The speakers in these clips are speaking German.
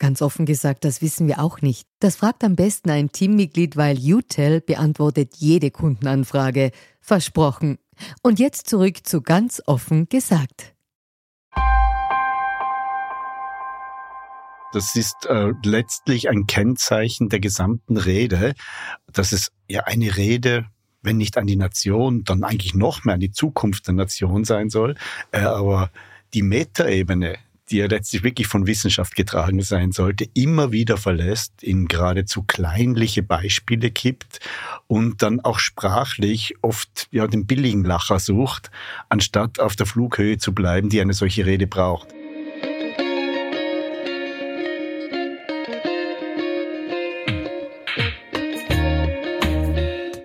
Ganz offen gesagt, das wissen wir auch nicht. Das fragt am besten ein Teammitglied, weil UTEL beantwortet jede Kundenanfrage. Versprochen. Und jetzt zurück zu ganz offen gesagt. Das ist äh, letztlich ein Kennzeichen der gesamten Rede, dass es ja eine Rede, wenn nicht an die Nation, dann eigentlich noch mehr an die Zukunft der Nation sein soll. Äh, aber die Metaebene, die ja letztlich wirklich von Wissenschaft getragen sein sollte, immer wieder verlässt, in geradezu kleinliche Beispiele kippt und dann auch sprachlich oft ja den billigen Lacher sucht, anstatt auf der Flughöhe zu bleiben, die eine solche Rede braucht.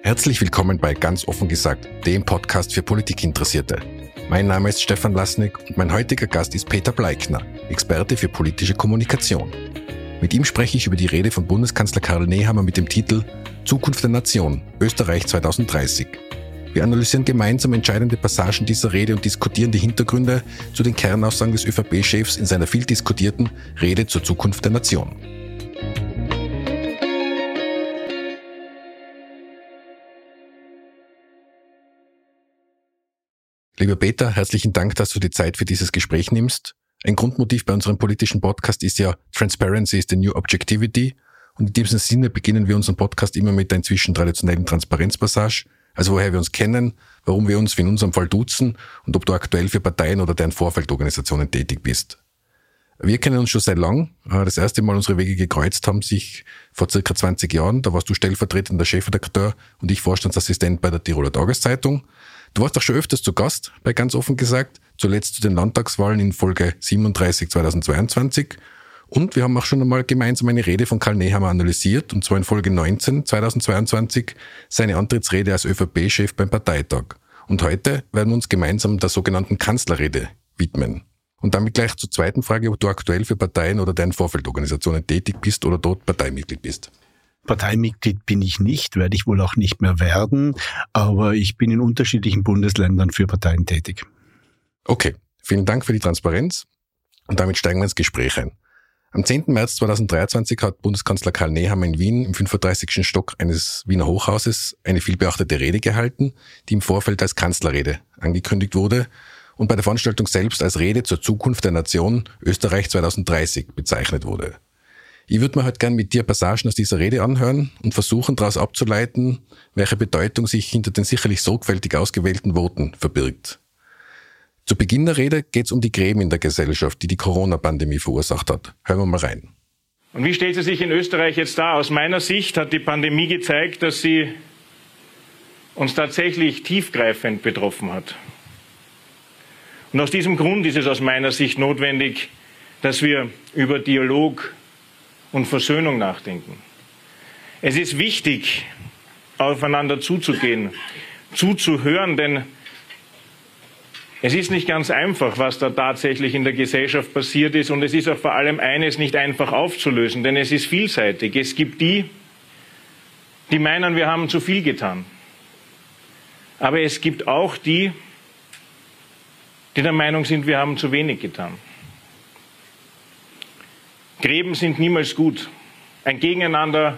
Herzlich willkommen bei Ganz offen gesagt, dem Podcast für Politikinteressierte. Mein Name ist Stefan Lasnik und mein heutiger Gast ist Peter Bleikner, Experte für politische Kommunikation. Mit ihm spreche ich über die Rede von Bundeskanzler Karl Nehammer mit dem Titel Zukunft der Nation, Österreich 2030. Wir analysieren gemeinsam entscheidende Passagen dieser Rede und diskutieren die Hintergründe zu den Kernaussagen des ÖVP-Chefs in seiner viel diskutierten Rede zur Zukunft der Nation. Lieber Peter, herzlichen Dank, dass du die Zeit für dieses Gespräch nimmst. Ein Grundmotiv bei unserem politischen Podcast ist ja Transparency is the new objectivity. Und in diesem Sinne beginnen wir unseren Podcast immer mit der inzwischen traditionellen Transparenzpassage. Also woher wir uns kennen, warum wir uns wie in unserem Fall duzen und ob du aktuell für Parteien oder deren Vorfeldorganisationen tätig bist. Wir kennen uns schon seit lang. Das erste Mal unsere Wege gekreuzt haben sich vor circa 20 Jahren. Da warst du stellvertretender Chefredakteur und ich Vorstandsassistent bei der Tiroler Tageszeitung. Du warst auch schon öfters zu Gast, bei ganz offen gesagt, zuletzt zu den Landtagswahlen in Folge 37 2022. Und wir haben auch schon einmal gemeinsam eine Rede von Karl Nehammer analysiert, und zwar in Folge 19 2022, seine Antrittsrede als ÖVP-Chef beim Parteitag. Und heute werden wir uns gemeinsam der sogenannten Kanzlerrede widmen. Und damit gleich zur zweiten Frage, ob du aktuell für Parteien oder deren Vorfeldorganisationen tätig bist oder dort Parteimitglied bist. Parteimitglied bin ich nicht, werde ich wohl auch nicht mehr werden, aber ich bin in unterschiedlichen Bundesländern für Parteien tätig. Okay, vielen Dank für die Transparenz und damit steigen wir ins Gespräch ein. Am 10. März 2023 hat Bundeskanzler Karl Nehammer in Wien im 35. Stock eines Wiener Hochhauses eine vielbeachtete Rede gehalten, die im Vorfeld als Kanzlerrede angekündigt wurde und bei der Veranstaltung selbst als Rede zur Zukunft der Nation Österreich 2030 bezeichnet wurde. Ich würde mir halt gern mit dir Passagen aus dieser Rede anhören und versuchen daraus abzuleiten, welche Bedeutung sich hinter den sicherlich sorgfältig ausgewählten Worten verbirgt. Zu Beginn der Rede geht es um die Gräben in der Gesellschaft, die die Corona-Pandemie verursacht hat. Hören wir mal rein. Und wie stellt sie sich in Österreich jetzt dar? Aus meiner Sicht hat die Pandemie gezeigt, dass sie uns tatsächlich tiefgreifend betroffen hat. Und aus diesem Grund ist es aus meiner Sicht notwendig, dass wir über Dialog, und Versöhnung nachdenken. Es ist wichtig, aufeinander zuzugehen, zuzuhören, denn es ist nicht ganz einfach, was da tatsächlich in der Gesellschaft passiert ist und es ist auch vor allem eines nicht einfach aufzulösen, denn es ist vielseitig. Es gibt die, die meinen, wir haben zu viel getan. Aber es gibt auch die, die der Meinung sind, wir haben zu wenig getan. Gräben sind niemals gut. Ein Gegeneinander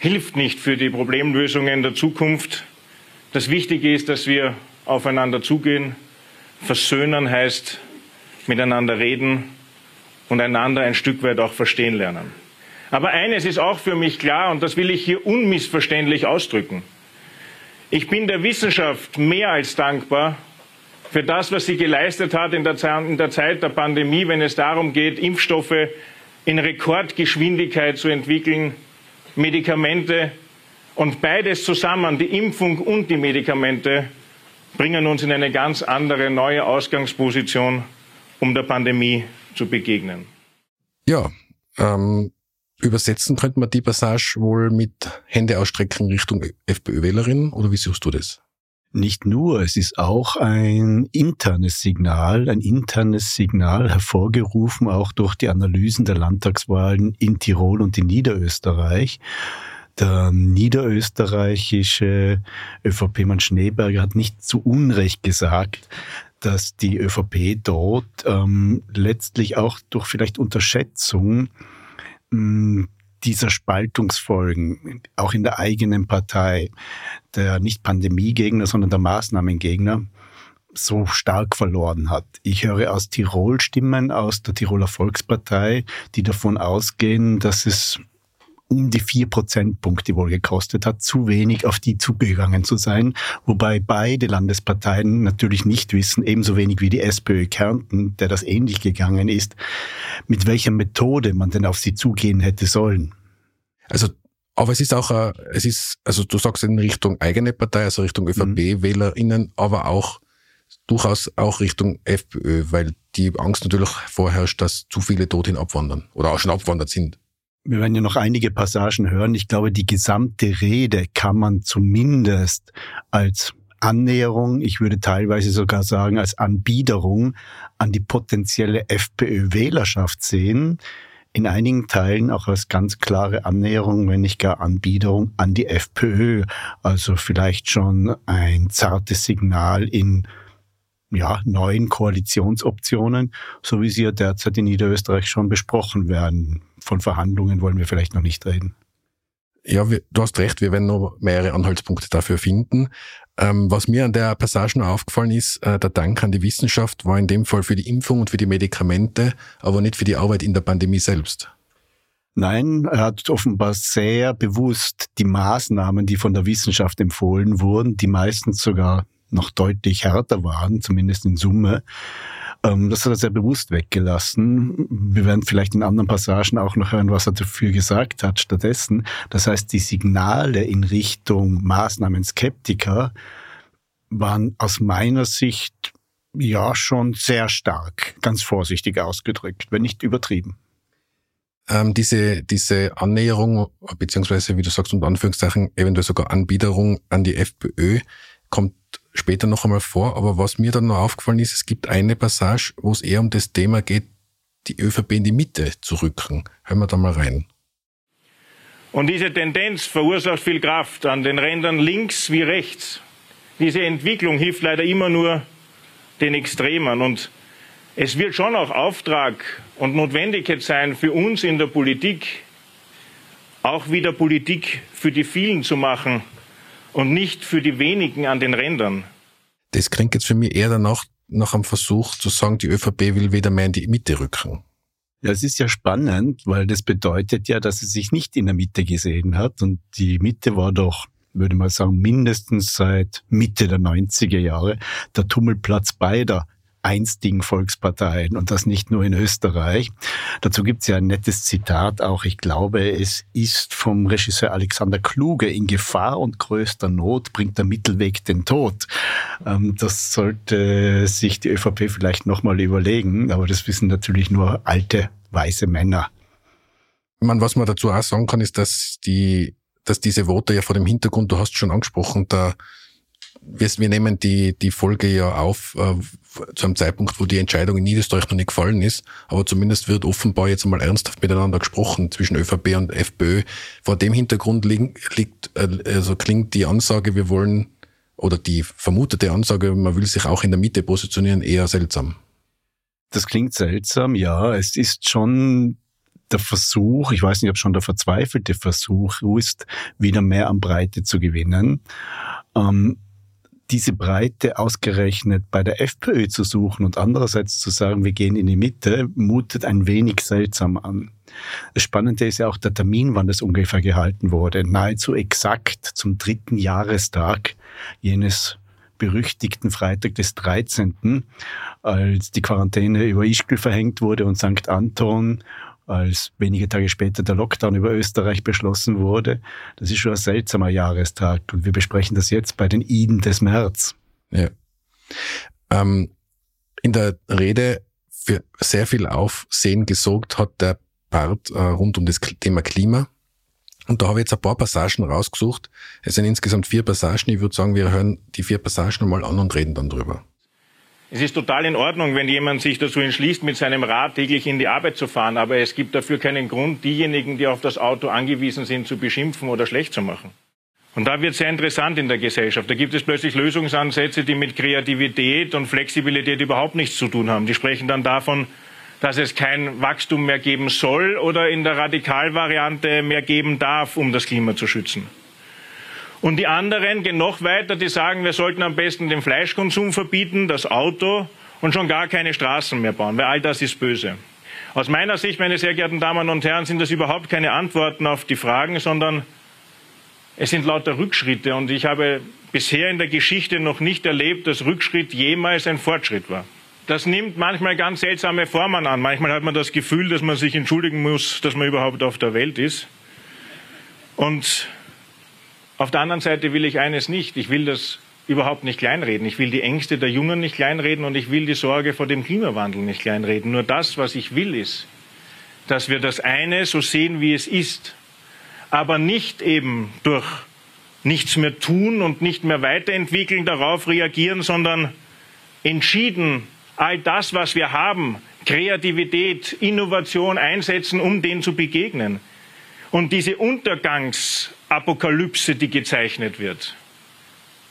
hilft nicht für die Problemlösungen der Zukunft. Das Wichtige ist, dass wir aufeinander zugehen. Versöhnen heißt miteinander reden und einander ein Stück weit auch verstehen lernen. Aber eines ist auch für mich klar, und das will ich hier unmissverständlich ausdrücken. Ich bin der Wissenschaft mehr als dankbar für das, was sie geleistet hat in der, Zeit der Pandemie, wenn es darum geht, Impfstoffe in Rekordgeschwindigkeit zu entwickeln, Medikamente und beides zusammen, die Impfung und die Medikamente, bringen uns in eine ganz andere, neue Ausgangsposition, um der Pandemie zu begegnen. Ja, ähm, übersetzen könnte man die Passage wohl mit Hände ausstrecken Richtung FPÖ-Wählerin oder wie siehst du das? Nicht nur, es ist auch ein internes Signal, ein internes Signal hervorgerufen auch durch die Analysen der Landtagswahlen in Tirol und in Niederösterreich. Der niederösterreichische ÖVP-Mann Schneeberger hat nicht zu Unrecht gesagt, dass die ÖVP dort ähm, letztlich auch durch vielleicht Unterschätzung mh, dieser Spaltungsfolgen, auch in der eigenen Partei, der nicht Pandemiegegner, sondern der Maßnahmengegner, so stark verloren hat. Ich höre aus Tirol Stimmen, aus der Tiroler Volkspartei, die davon ausgehen, dass es um die vier Prozentpunkte wohl gekostet hat, zu wenig auf die zugegangen zu sein, wobei beide Landesparteien natürlich nicht wissen, ebenso wenig wie die SPÖ Kärnten, der das ähnlich gegangen ist, mit welcher Methode man denn auf sie zugehen hätte sollen. Also aber es ist auch, äh, es ist, also du sagst in Richtung eigene Partei, also Richtung ÖVP-WählerInnen, mhm. aber auch durchaus auch Richtung FPÖ, weil die Angst natürlich vorherrscht, dass zu viele dorthin abwandern oder auch schon abwandert sind. Wir werden ja noch einige Passagen hören. Ich glaube, die gesamte Rede kann man zumindest als Annäherung, ich würde teilweise sogar sagen als Anbiederung an die potenzielle FPÖ-Wählerschaft sehen. In einigen Teilen auch als ganz klare Annäherung, wenn nicht gar Anbiederung an die FPÖ. Also vielleicht schon ein zartes Signal in ja, neuen Koalitionsoptionen, so wie sie ja derzeit in Niederösterreich schon besprochen werden. Von Verhandlungen wollen wir vielleicht noch nicht reden. Ja, wir, du hast recht, wir werden noch mehrere Anhaltspunkte dafür finden. Ähm, was mir an der Passage noch aufgefallen ist, äh, der Dank an die Wissenschaft war in dem Fall für die Impfung und für die Medikamente, aber nicht für die Arbeit in der Pandemie selbst. Nein, er hat offenbar sehr bewusst die Maßnahmen, die von der Wissenschaft empfohlen wurden, die meistens sogar noch deutlich härter waren, zumindest in Summe. Ähm, das hat er sehr bewusst weggelassen. Wir werden vielleicht in anderen Passagen auch noch hören, was er dafür gesagt hat stattdessen. Das heißt, die Signale in Richtung Maßnahmen Skeptiker waren aus meiner Sicht ja schon sehr stark, ganz vorsichtig ausgedrückt, wenn nicht übertrieben. Ähm, diese, diese Annäherung, beziehungsweise, wie du sagst, unter Anführungszeichen, eventuell sogar Anbiederung an die FPÖ, kommt später noch einmal vor. Aber was mir dann noch aufgefallen ist, es gibt eine Passage, wo es eher um das Thema geht, die ÖVP in die Mitte zu rücken. Hören wir da mal rein. Und diese Tendenz verursacht viel Kraft an den Rändern links wie rechts. Diese Entwicklung hilft leider immer nur den Extremen. Und es wird schon auch Auftrag und Notwendigkeit sein für uns in der Politik, auch wieder Politik für die vielen zu machen und nicht für die wenigen an den Rändern. Das klingt jetzt für mich eher danach nach einem Versuch zu sagen, die ÖVP will wieder mehr in die Mitte rücken. Ja, es ist ja spannend, weil das bedeutet ja, dass sie sich nicht in der Mitte gesehen hat. Und die Mitte war doch, würde man sagen, mindestens seit Mitte der 90er Jahre der Tummelplatz beider einstigen Volksparteien und das nicht nur in Österreich. Dazu gibt es ja ein nettes Zitat auch. Ich glaube, es ist vom Regisseur Alexander Kluge. In Gefahr und größter Not bringt der Mittelweg den Tod. Ähm, das sollte sich die ÖVP vielleicht nochmal überlegen, aber das wissen natürlich nur alte, weiße Männer. Man, was man dazu auch sagen kann, ist, dass die, dass diese Worte ja vor dem Hintergrund, du hast schon angesprochen, der wir, wir nehmen die, die Folge ja auf äh, zu einem Zeitpunkt, wo die Entscheidung in Niederösterreich noch nicht gefallen ist, aber zumindest wird offenbar jetzt einmal ernsthaft miteinander gesprochen zwischen ÖVP und FPÖ. Vor dem Hintergrund liegt, liegt äh, also klingt die Ansage, wir wollen oder die vermutete Ansage, man will sich auch in der Mitte positionieren, eher seltsam. Das klingt seltsam, ja. Es ist schon der Versuch, ich weiß nicht, ob schon der verzweifelte Versuch ist, wieder mehr an Breite zu gewinnen. Ähm, diese Breite ausgerechnet bei der FPÖ zu suchen und andererseits zu sagen, wir gehen in die Mitte, mutet ein wenig seltsam an. Das Spannende ist ja auch der Termin, wann das ungefähr gehalten wurde. Nahezu exakt zum dritten Jahrestag jenes berüchtigten Freitag des 13., als die Quarantäne über Ischgl verhängt wurde und St. Anton, als wenige Tage später der Lockdown über Österreich beschlossen wurde. Das ist schon ein seltsamer Jahrestag und wir besprechen das jetzt bei den Iden des März. Ja. Ähm, in der Rede für sehr viel Aufsehen gesorgt hat der Part äh, rund um das Thema Klima. Und da habe ich jetzt ein paar Passagen rausgesucht. Es sind insgesamt vier Passagen. Ich würde sagen, wir hören die vier Passagen mal an und reden dann drüber. Es ist total in Ordnung, wenn jemand sich dazu entschließt, mit seinem Rad täglich in die Arbeit zu fahren. Aber es gibt dafür keinen Grund, diejenigen, die auf das Auto angewiesen sind, zu beschimpfen oder schlecht zu machen. Und da wird es sehr interessant in der Gesellschaft. Da gibt es plötzlich Lösungsansätze, die mit Kreativität und Flexibilität überhaupt nichts zu tun haben. Die sprechen dann davon, dass es kein Wachstum mehr geben soll oder in der Radikalvariante mehr geben darf, um das Klima zu schützen. Und die anderen gehen noch weiter, die sagen, wir sollten am besten den Fleischkonsum verbieten, das Auto und schon gar keine Straßen mehr bauen, weil all das ist böse. Aus meiner Sicht, meine sehr geehrten Damen und Herren, sind das überhaupt keine Antworten auf die Fragen, sondern es sind lauter Rückschritte. Und ich habe bisher in der Geschichte noch nicht erlebt, dass Rückschritt jemals ein Fortschritt war das nimmt manchmal ganz seltsame Formen an. Manchmal hat man das Gefühl, dass man sich entschuldigen muss, dass man überhaupt auf der Welt ist. Und auf der anderen Seite will ich eines nicht. Ich will das überhaupt nicht kleinreden. Ich will die Ängste der Jungen nicht kleinreden und ich will die Sorge vor dem Klimawandel nicht kleinreden. Nur das, was ich will, ist, dass wir das eine so sehen, wie es ist, aber nicht eben durch nichts mehr tun und nicht mehr weiterentwickeln, darauf reagieren, sondern entschieden all das, was wir haben, Kreativität, Innovation einsetzen, um dem zu begegnen. Und diese Untergangsapokalypse, die gezeichnet wird,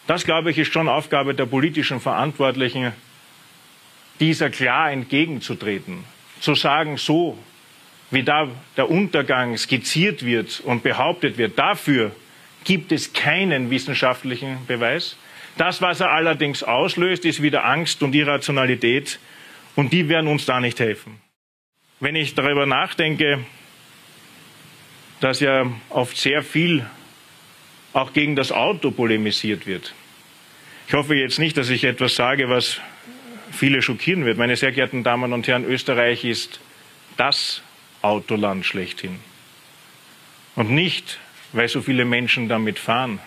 das, glaube ich, ist schon Aufgabe der politischen Verantwortlichen, dieser klar entgegenzutreten. Zu sagen, so wie da der Untergang skizziert wird und behauptet wird, dafür gibt es keinen wissenschaftlichen Beweis. Das, was er allerdings auslöst, ist wieder Angst und Irrationalität. Und die werden uns da nicht helfen. Wenn ich darüber nachdenke, dass ja oft sehr viel auch gegen das Auto polemisiert wird. Ich hoffe jetzt nicht, dass ich etwas sage, was viele schockieren wird. Meine sehr geehrten Damen und Herren, Österreich ist das Autoland schlechthin. Und nicht, weil so viele Menschen damit fahren,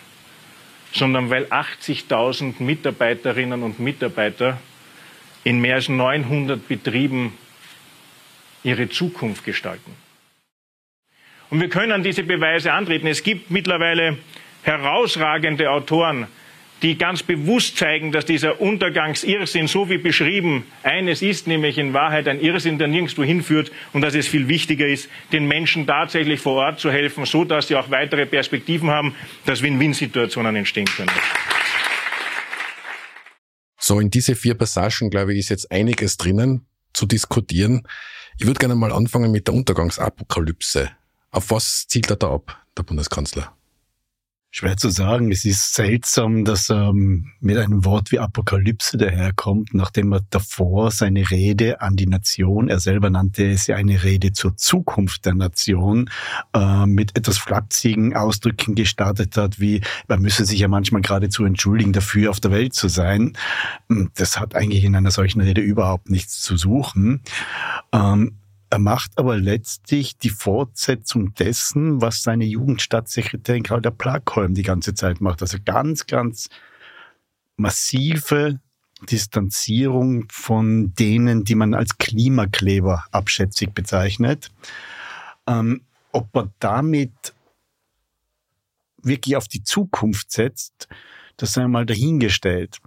sondern weil 80.000 Mitarbeiterinnen und Mitarbeiter in mehr als 900 Betrieben ihre Zukunft gestalten. Und wir können diese Beweise antreten. Es gibt mittlerweile herausragende Autoren, die ganz bewusst zeigen, dass dieser Untergangsirrsinn, so wie beschrieben, eines ist, nämlich in Wahrheit ein Irrsinn, der nirgendwo hinführt und dass es viel wichtiger ist, den Menschen tatsächlich vor Ort zu helfen, so dass sie auch weitere Perspektiven haben, dass Win-Win-Situationen entstehen können. So, in diese vier Passagen, glaube ich, ist jetzt einiges drinnen zu diskutieren. Ich würde gerne mal anfangen mit der Untergangsapokalypse. Auf was zielt er da ab, der Bundeskanzler? Schwer zu sagen. Es ist seltsam, dass er ähm, mit einem Wort wie Apokalypse daherkommt, nachdem er davor seine Rede an die Nation, er selber nannte es ja eine Rede zur Zukunft der Nation, äh, mit etwas flapsigen Ausdrücken gestartet hat, wie man müsse sich ja manchmal geradezu entschuldigen dafür, auf der Welt zu sein. Hm, das hat eigentlich in einer solchen Rede überhaupt nichts zu suchen. Ähm, er macht aber letztlich die Fortsetzung dessen, was seine Jugendstaatssekretärin Claudia Plagholm die ganze Zeit macht. Also ganz, ganz massive Distanzierung von denen, die man als Klimakleber abschätzig bezeichnet. Ähm, ob er damit wirklich auf die Zukunft setzt, das sei mal dahingestellt.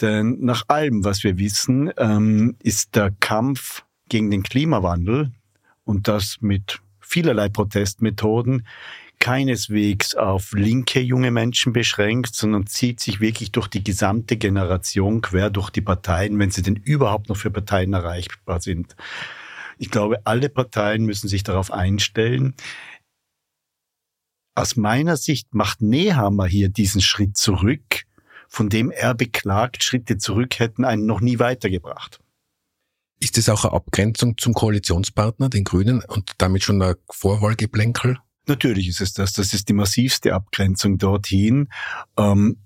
Denn nach allem, was wir wissen, ähm, ist der Kampf gegen den Klimawandel und das mit vielerlei Protestmethoden keineswegs auf linke junge Menschen beschränkt, sondern zieht sich wirklich durch die gesamte Generation quer durch die Parteien, wenn sie denn überhaupt noch für Parteien erreichbar sind. Ich glaube, alle Parteien müssen sich darauf einstellen. Aus meiner Sicht macht Nehammer hier diesen Schritt zurück, von dem er beklagt, Schritte zurück hätten einen noch nie weitergebracht. Ist das auch eine Abgrenzung zum Koalitionspartner, den Grünen, und damit schon ein Vorwahlgeplänkel? Natürlich ist es das. Das ist die massivste Abgrenzung dorthin. Ähm,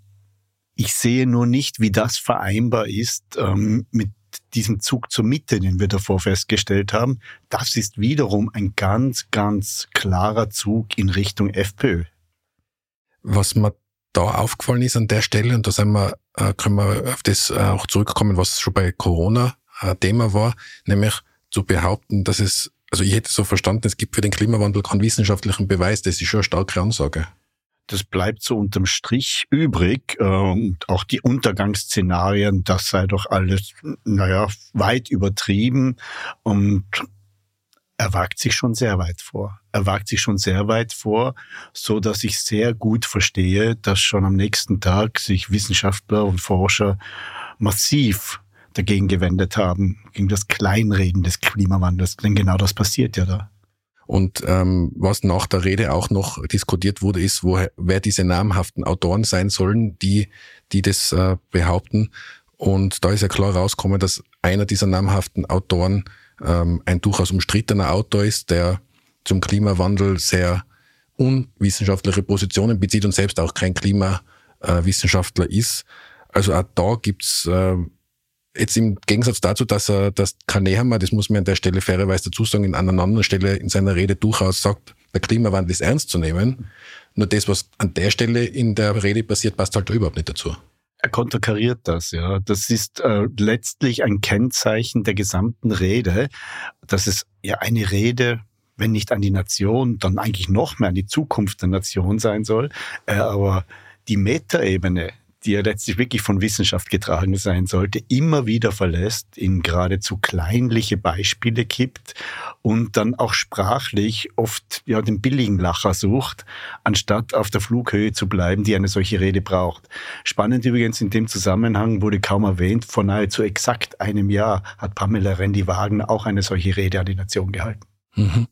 Ich sehe nur nicht, wie das vereinbar ist ähm, mit diesem Zug zur Mitte, den wir davor festgestellt haben. Das ist wiederum ein ganz, ganz klarer Zug in Richtung FPÖ. Was mir da aufgefallen ist an der Stelle, und da sind wir, äh, können wir auf das äh, auch zurückkommen, was schon bei Corona Thema war, nämlich zu behaupten, dass es, also ich hätte so verstanden, es gibt für den Klimawandel keinen wissenschaftlichen Beweis, das ist schon eine starke Ansage. Das bleibt so unterm Strich übrig. Und auch die Untergangsszenarien, das sei doch alles, naja, weit übertrieben. Und er wagt sich schon sehr weit vor. Er wagt sich schon sehr weit vor, so dass ich sehr gut verstehe, dass schon am nächsten Tag sich Wissenschaftler und Forscher massiv dagegen gewendet haben, gegen das Kleinreden des Klimawandels. Denn genau das passiert ja da. Und ähm, was nach der Rede auch noch diskutiert wurde, ist, wo, wer diese namhaften Autoren sein sollen, die, die das äh, behaupten. Und da ist ja klar rausgekommen, dass einer dieser namhaften Autoren ähm, ein durchaus umstrittener Autor ist, der zum Klimawandel sehr unwissenschaftliche Positionen bezieht und selbst auch kein Klimawissenschaftler ist. Also auch da gibt's äh, Jetzt im Gegensatz dazu, dass er, dass Karl das muss man an der Stelle fairerweise dazu sagen, in einer anderen Stelle in seiner Rede durchaus sagt, der Klimawandel ist ernst zu nehmen. Nur das, was an der Stelle in der Rede passiert, passt halt überhaupt nicht dazu. Er konterkariert das, ja. Das ist äh, letztlich ein Kennzeichen der gesamten Rede, dass es ja eine Rede, wenn nicht an die Nation, dann eigentlich noch mehr an die Zukunft der Nation sein soll. Äh, aber die Metaebene, die ja letztlich wirklich von Wissenschaft getragen sein sollte, immer wieder verlässt, in geradezu kleinliche Beispiele kippt und dann auch sprachlich oft ja den billigen Lacher sucht, anstatt auf der Flughöhe zu bleiben, die eine solche Rede braucht. Spannend übrigens in dem Zusammenhang wurde kaum erwähnt, vor nahezu exakt einem Jahr hat Pamela Rendi-Wagner auch eine solche Rede an die Nation gehalten. Mhm.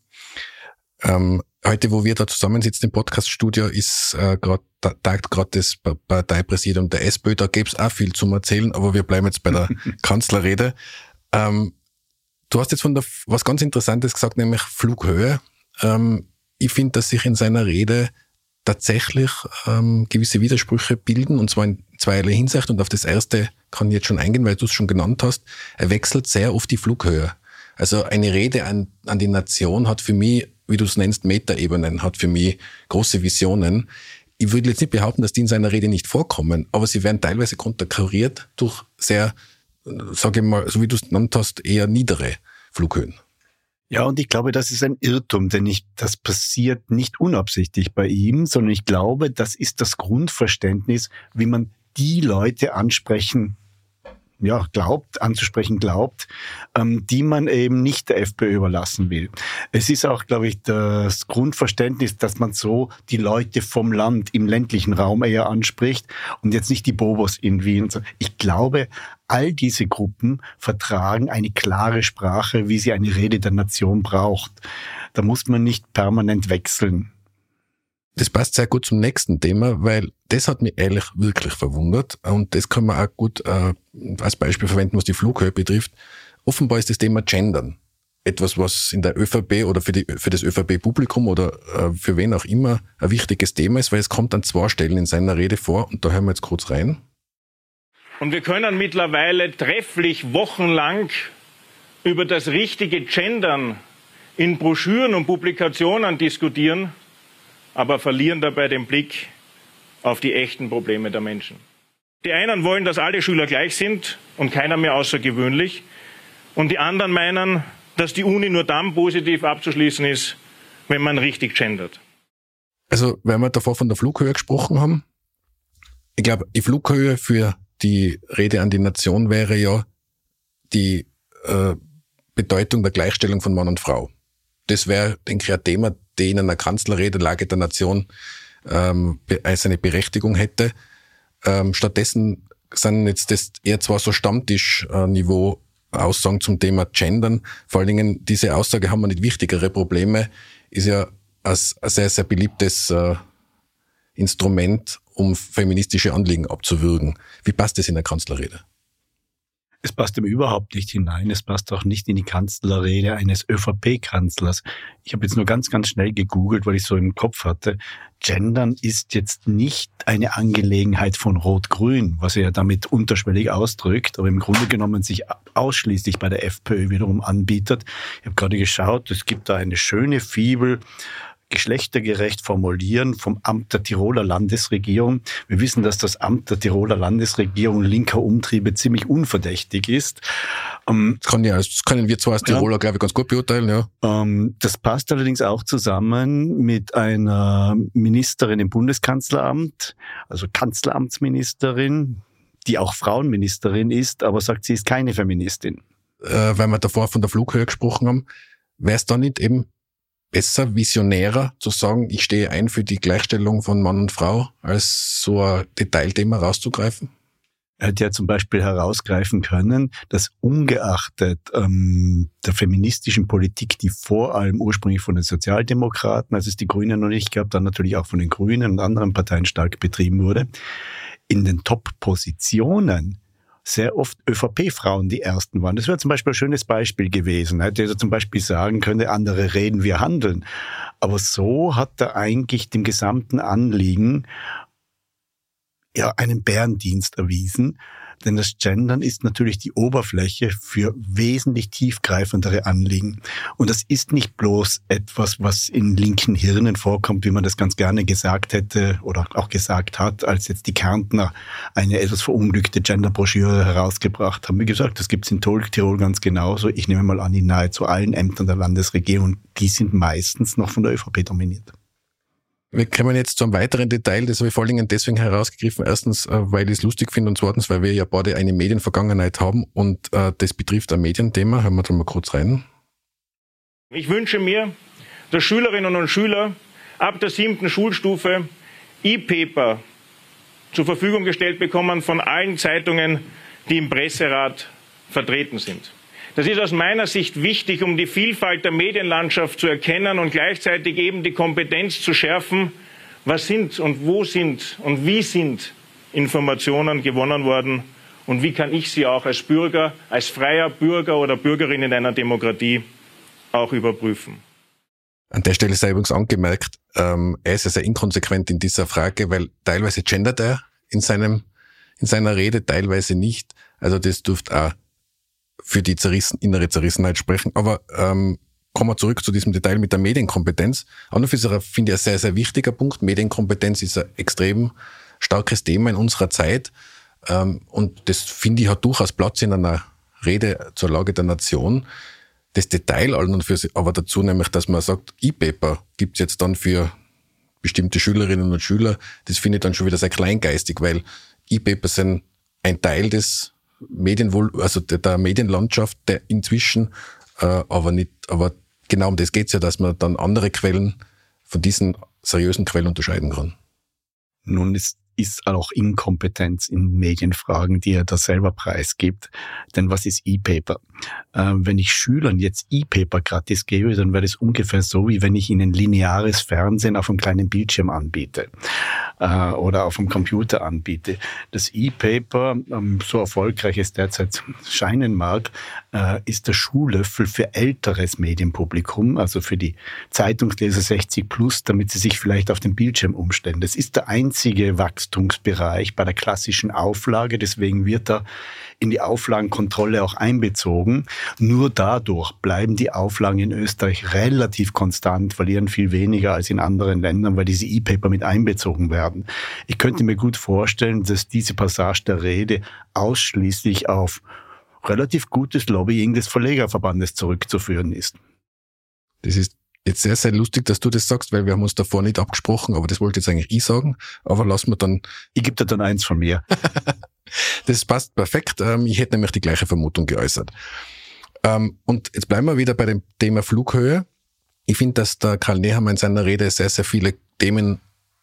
Ähm, heute, wo wir da zusammensitzen im Podcaststudio, ist äh, gerade tagt gerade das Parteipräsidium der SPÖ. Da gäbe es auch viel zum Erzählen, aber wir bleiben jetzt bei der Kanzlerrede. Ähm, du hast jetzt von der was ganz Interessantes gesagt, nämlich Flughöhe. Ähm, ich finde, dass sich in seiner Rede tatsächlich ähm, gewisse Widersprüche bilden, und zwar in zweierlei Hinsicht. Und auf das erste kann ich jetzt schon eingehen, weil du es schon genannt hast. Er wechselt sehr oft die Flughöhe. Also eine Rede an, an die Nation hat für mich wie du es nennst, Metaebenen, hat für mich große Visionen. Ich würde jetzt nicht behaupten, dass die in seiner Rede nicht vorkommen, aber sie werden teilweise konterkariert durch sehr, sage ich mal, so wie du es genannt hast, eher niedere Flughöhen. Ja, und ich glaube, das ist ein Irrtum, denn ich, das passiert nicht unabsichtlich bei ihm, sondern ich glaube, das ist das Grundverständnis, wie man die Leute ansprechen ja, glaubt, anzusprechen glaubt, ähm, die man eben nicht der FPÖ überlassen will. Es ist auch, glaube ich, das Grundverständnis, dass man so die Leute vom Land im ländlichen Raum eher anspricht und jetzt nicht die Bobos in Wien. Ich glaube, all diese Gruppen vertragen eine klare Sprache, wie sie eine Rede der Nation braucht. Da muss man nicht permanent wechseln. Das passt sehr gut zum nächsten Thema, weil das hat mich ehrlich wirklich verwundert und das kann man auch gut äh, als Beispiel verwenden, was die Flughöhe betrifft. Offenbar ist das Thema Gendern etwas, was in der ÖVP oder für, die, für das ÖVP-Publikum oder äh, für wen auch immer ein wichtiges Thema ist, weil es kommt an zwei Stellen in seiner Rede vor und da hören wir jetzt kurz rein. Und wir können mittlerweile trefflich wochenlang über das richtige Gendern in Broschüren und Publikationen diskutieren aber verlieren dabei den Blick auf die echten Probleme der Menschen. Die einen wollen, dass alle Schüler gleich sind und keiner mehr außergewöhnlich. Und die anderen meinen, dass die Uni nur dann positiv abzuschließen ist, wenn man richtig gendert. Also, wenn wir davor von der Flughöhe gesprochen haben, ich glaube, die Flughöhe für die Rede an die Nation wäre ja die äh, Bedeutung der Gleichstellung von Mann und Frau. Das wäre, denke ich, ein Thema, die in einer Kanzlerrede Lage der Nation ähm, seine Berechtigung hätte. Ähm, stattdessen sind jetzt das eher zwar so Stammtischniveau Aussagen zum Thema Gendern. Vor allen Dingen, diese Aussage haben wir nicht wichtigere Probleme, ist ja ein, sehr, sehr beliebtes äh, Instrument, um feministische Anliegen abzuwürgen. Wie passt das in der Kanzlerrede? Es passt ihm überhaupt nicht hinein. Es passt auch nicht in die Kanzlerrede eines ÖVP-Kanzlers. Ich habe jetzt nur ganz, ganz schnell gegoogelt, weil ich so im Kopf hatte. Gendern ist jetzt nicht eine Angelegenheit von Rot-Grün, was er ja damit unterschwellig ausdrückt, aber im Grunde genommen sich ausschließlich bei der FPÖ wiederum anbietet. Ich habe gerade geschaut, es gibt da eine schöne Fibel geschlechtergerecht formulieren vom Amt der Tiroler Landesregierung. Wir wissen, dass das Amt der Tiroler Landesregierung linker Umtriebe ziemlich unverdächtig ist. Ähm, das, kann ja, das können wir zwar als Tiroler, ja, glaube ich, ganz gut beurteilen. Ja. Ähm, das passt allerdings auch zusammen mit einer Ministerin im Bundeskanzleramt, also Kanzleramtsministerin, die auch Frauenministerin ist, aber sagt, sie ist keine Feministin. Äh, weil wir davor von der Flughöhe gesprochen haben, wäre es da nicht eben besser, visionärer zu sagen, ich stehe ein für die Gleichstellung von Mann und Frau, als so ein Detailthema rauszugreifen? Er hätte ja zum Beispiel herausgreifen können, dass ungeachtet ähm, der feministischen Politik, die vor allem ursprünglich von den Sozialdemokraten, als es die Grünen noch nicht gab, dann natürlich auch von den Grünen und anderen Parteien stark betrieben wurde, in den Top-Positionen sehr oft ÖVP-Frauen die ersten waren. Das wäre zum Beispiel ein schönes Beispiel gewesen. Hätte er zum Beispiel sagen können, andere reden, wir handeln. Aber so hat er eigentlich dem gesamten Anliegen ja einen Bärendienst erwiesen denn das Gendern ist natürlich die Oberfläche für wesentlich tiefgreifendere Anliegen. Und das ist nicht bloß etwas, was in linken Hirnen vorkommt, wie man das ganz gerne gesagt hätte oder auch gesagt hat, als jetzt die Kärntner eine etwas verunglückte Genderbroschüre herausgebracht haben. Wie gesagt, das gibt es in Tirol ganz genauso. Ich nehme mal an, in nahezu allen Ämtern der Landesregierung, die sind meistens noch von der ÖVP dominiert. Wir kommen jetzt zu einem weiteren Detail, das habe ich vor allen Dingen deswegen herausgegriffen. Erstens, äh, weil ich es lustig finde und zweitens, weil wir ja beide eine Medienvergangenheit haben und äh, das betrifft ein Medienthema. Hören wir da mal kurz rein. Ich wünsche mir, dass Schülerinnen und Schüler ab der siebten Schulstufe E-Paper zur Verfügung gestellt bekommen von allen Zeitungen, die im Presserat vertreten sind. Das ist aus meiner Sicht wichtig, um die Vielfalt der Medienlandschaft zu erkennen und gleichzeitig eben die Kompetenz zu schärfen, was sind und wo sind und wie sind Informationen gewonnen worden und wie kann ich sie auch als Bürger, als freier Bürger oder Bürgerin in einer Demokratie auch überprüfen. An der Stelle sei übrigens angemerkt, ähm, er ist ja sehr inkonsequent in dieser Frage, weil teilweise gendert er in seinem, in seiner Rede, teilweise nicht. Also das dürfte auch für die zerrissen, innere Zerrissenheit sprechen. Aber ähm, kommen wir zurück zu diesem Detail mit der Medienkompetenz. An und für sich finde ich ein sehr, sehr wichtiger Punkt. Medienkompetenz ist ein extrem starkes Thema in unserer Zeit. Ähm, und das finde ich hat durchaus Platz in einer Rede zur Lage der Nation. Das Detail an und für sich, aber dazu nämlich, dass man sagt, E-Paper gibt's jetzt dann für bestimmte Schülerinnen und Schüler, das finde ich dann schon wieder sehr kleingeistig, weil E-Paper sind ein Teil des Medienwohl, also der, der Medienlandschaft, der inzwischen, äh, aber nicht, aber genau um das geht's ja, dass man dann andere Quellen von diesen seriösen Quellen unterscheiden kann. Nun ist ist auch Inkompetenz in Medienfragen, die er da selber preisgibt. Denn was ist E-Paper? Äh, wenn ich Schülern jetzt E-Paper gratis gebe, dann wäre das ungefähr so, wie wenn ich ihnen lineares Fernsehen auf einem kleinen Bildschirm anbiete äh, oder auf dem Computer anbiete. Das E-Paper, ähm, so erfolgreich es derzeit scheinen mag, äh, ist der Schuhlöffel für älteres Medienpublikum, also für die Zeitungsleser 60 plus, damit sie sich vielleicht auf den Bildschirm umstellen. Das ist der einzige Wachstumsbereich bei der klassischen Auflage, deswegen wird er in die Auflagenkontrolle auch einbezogen. Nur dadurch bleiben die Auflagen in Österreich relativ konstant, verlieren viel weniger als in anderen Ländern, weil diese E-Paper mit einbezogen werden. Ich könnte mir gut vorstellen, dass diese Passage der Rede ausschließlich auf relativ gutes Lobbying des Verlegerverbandes zurückzuführen ist. Das ist jetzt sehr, sehr lustig, dass du das sagst, weil wir haben uns davor nicht abgesprochen, aber das wollte jetzt eigentlich ich sagen. Aber lass mir dann. Ich gebe dir dann eins von mir. Das passt perfekt. Ähm, ich hätte nämlich die gleiche Vermutung geäußert. Ähm, und jetzt bleiben wir wieder bei dem Thema Flughöhe. Ich finde, dass der Karl Nehammer in seiner Rede sehr, sehr viele Themen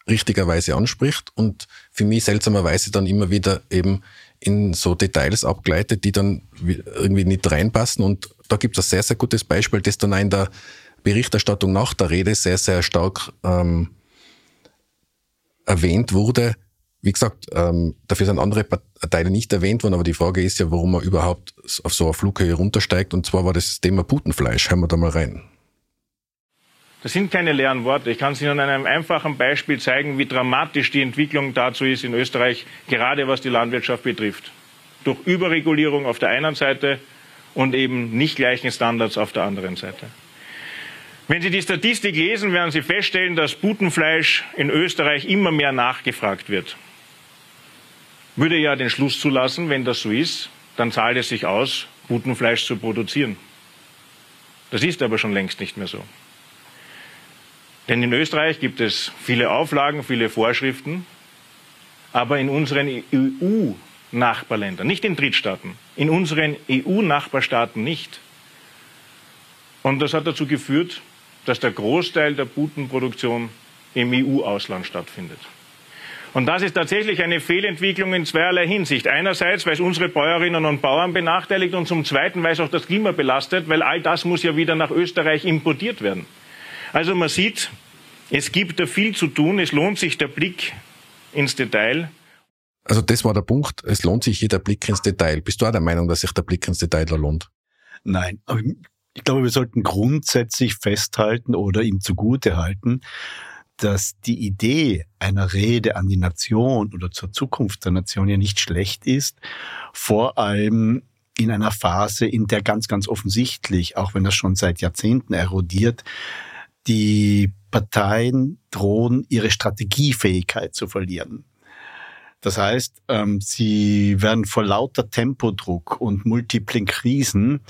richtigerweise anspricht und für mich seltsamerweise dann immer wieder eben in so Details abgleitet, die dann irgendwie nicht reinpassen. Und da gibt es ein sehr, sehr gutes Beispiel, das dann auch in der Berichterstattung nach der Rede sehr, sehr stark ähm, erwähnt wurde, Wie gesagt, ähm, dafür sind andere Teile nicht erwähnt worden, aber die Frage ist ja, warum man überhaupt auf so eine Flughöhe runtersteigt. Und zwar war das Thema Putenfleisch. Hören wir da mal rein. Das sind keine leeren Worte. Ich kann es Ihnen an einem einfachen Beispiel zeigen, wie dramatisch die Entwicklung dazu ist in Österreich, gerade was die Landwirtschaft betrifft. Durch Überregulierung auf der einen Seite und eben nicht gleichen Standards auf der anderen Seite. Wenn Sie die Statistik lesen, werden Sie feststellen, dass Putenfleisch in Österreich immer mehr nachgefragt wird. Würde ja den Schluss zulassen, wenn das so ist, dann zahlt es sich aus, Putenfleisch zu produzieren. Das ist aber schon längst nicht mehr so. Denn in Österreich gibt es viele Auflagen, viele Vorschriften, aber in unseren EU-Nachbarländern, nicht in Drittstaaten, in unseren EU-Nachbarstaaten nicht. Und das hat dazu geführt, dass der Großteil der Putenproduktion im EU-Ausland stattfindet. Und das ist tatsächlich eine Fehlentwicklung in zweierlei Hinsicht. Einerseits, weil es unsere Bäuerinnen und Bauern benachteiligt und zum Zweiten, weil es auch das Klima belastet, weil all das muss ja wieder nach Österreich importiert werden. Also man sieht, es gibt da viel zu tun. Es lohnt sich der Blick ins Detail. Also das war der Punkt. Es lohnt sich jeder Blick ins Detail. Bist du auch der Meinung, dass sich der Blick ins Detail lohnt? Nein. Ich glaube, wir sollten grundsätzlich festhalten oder ihm zugute halten, dass die Idee einer Rede an die Nation oder zur Zukunft der Nation ja nicht schlecht ist. Vor allem in einer Phase, in der ganz, ganz offensichtlich, auch wenn das schon seit Jahrzehnten erodiert, die Parteien drohen, ihre Strategiefähigkeit zu verlieren. Das heißt, ähm, sie werden vor lauter Tempodruck und multiplen Krisen